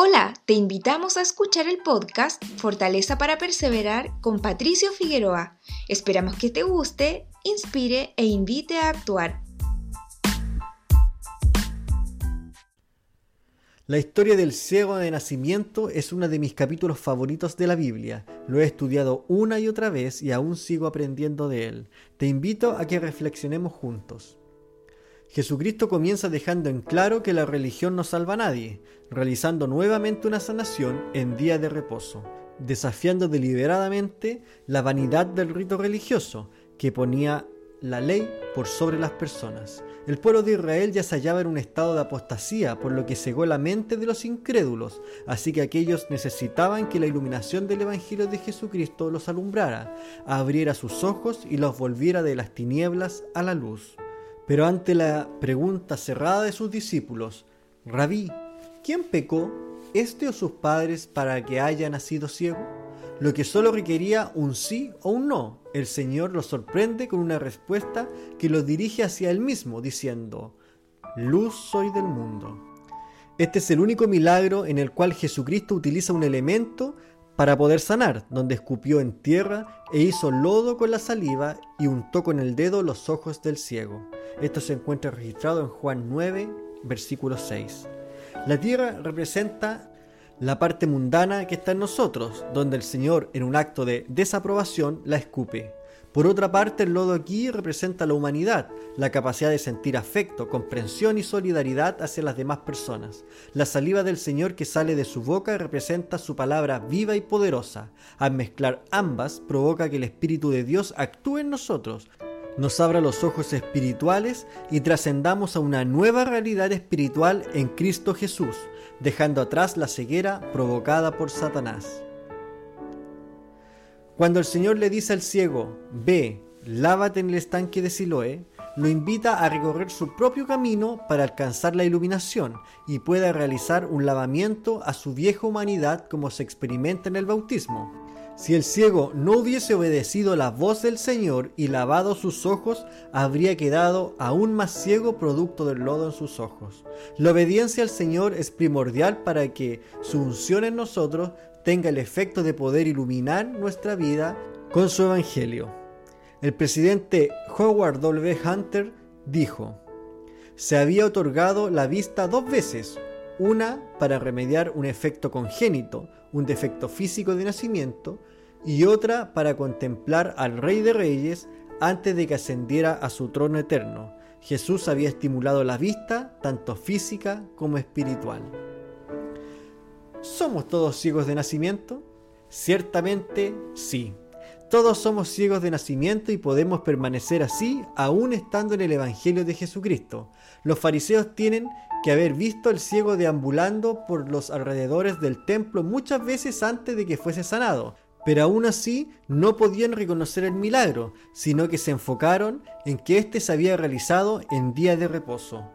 Hola, te invitamos a escuchar el podcast Fortaleza para Perseverar con Patricio Figueroa. Esperamos que te guste, inspire e invite a actuar. La historia del ciego de nacimiento es uno de mis capítulos favoritos de la Biblia. Lo he estudiado una y otra vez y aún sigo aprendiendo de él. Te invito a que reflexionemos juntos. Jesucristo comienza dejando en claro que la religión no salva a nadie, realizando nuevamente una sanación en día de reposo, desafiando deliberadamente la vanidad del rito religioso que ponía la ley por sobre las personas. El pueblo de Israel ya se hallaba en un estado de apostasía, por lo que cegó la mente de los incrédulos, así que aquellos necesitaban que la iluminación del Evangelio de Jesucristo los alumbrara, abriera sus ojos y los volviera de las tinieblas a la luz. Pero ante la pregunta cerrada de sus discípulos, Rabí, ¿quién pecó, este o sus padres, para que haya nacido ciego? Lo que solo requería un sí o un no, el Señor los sorprende con una respuesta que los dirige hacia él mismo, diciendo, Luz soy del mundo. Este es el único milagro en el cual Jesucristo utiliza un elemento para poder sanar, donde escupió en tierra e hizo lodo con la saliva y untó con el dedo los ojos del ciego. Esto se encuentra registrado en Juan 9, versículo 6. La tierra representa la parte mundana que está en nosotros, donde el Señor, en un acto de desaprobación, la escupe. Por otra parte, el lodo aquí representa la humanidad, la capacidad de sentir afecto, comprensión y solidaridad hacia las demás personas. La saliva del Señor que sale de su boca representa su palabra viva y poderosa. Al mezclar ambas, provoca que el Espíritu de Dios actúe en nosotros, nos abra los ojos espirituales y trascendamos a una nueva realidad espiritual en Cristo Jesús, dejando atrás la ceguera provocada por Satanás. Cuando el Señor le dice al ciego, ve, lávate en el estanque de Siloé, lo invita a recorrer su propio camino para alcanzar la iluminación y pueda realizar un lavamiento a su vieja humanidad como se experimenta en el bautismo. Si el ciego no hubiese obedecido la voz del Señor y lavado sus ojos, habría quedado aún más ciego producto del lodo en sus ojos. La obediencia al Señor es primordial para que su unción en nosotros tenga el efecto de poder iluminar nuestra vida con su evangelio. El presidente Howard W. Hunter dijo, se había otorgado la vista dos veces, una para remediar un efecto congénito, un defecto físico de nacimiento, y otra para contemplar al Rey de Reyes antes de que ascendiera a su trono eterno. Jesús había estimulado la vista, tanto física como espiritual. ¿Somos todos ciegos de nacimiento? Ciertamente sí. Todos somos ciegos de nacimiento y podemos permanecer así aún estando en el Evangelio de Jesucristo. Los fariseos tienen que haber visto al ciego deambulando por los alrededores del templo muchas veces antes de que fuese sanado, pero aún así no podían reconocer el milagro, sino que se enfocaron en que éste se había realizado en día de reposo.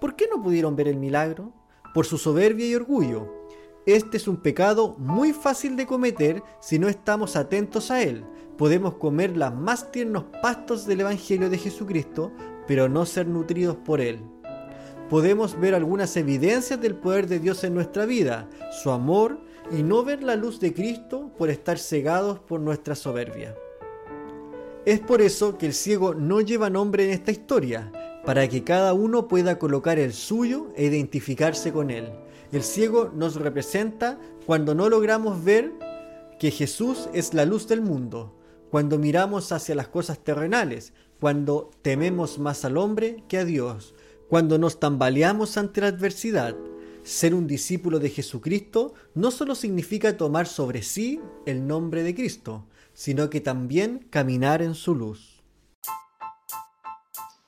¿Por qué no pudieron ver el milagro? Por su soberbia y orgullo. Este es un pecado muy fácil de cometer si no estamos atentos a él. Podemos comer los más tiernos pastos del Evangelio de Jesucristo, pero no ser nutridos por él. Podemos ver algunas evidencias del poder de Dios en nuestra vida, su amor, y no ver la luz de Cristo por estar cegados por nuestra soberbia. Es por eso que el ciego no lleva nombre en esta historia, para que cada uno pueda colocar el suyo e identificarse con él. El ciego nos representa cuando no logramos ver que Jesús es la luz del mundo, cuando miramos hacia las cosas terrenales, cuando tememos más al hombre que a Dios, cuando nos tambaleamos ante la adversidad. Ser un discípulo de Jesucristo no solo significa tomar sobre sí el nombre de Cristo, sino que también caminar en su luz.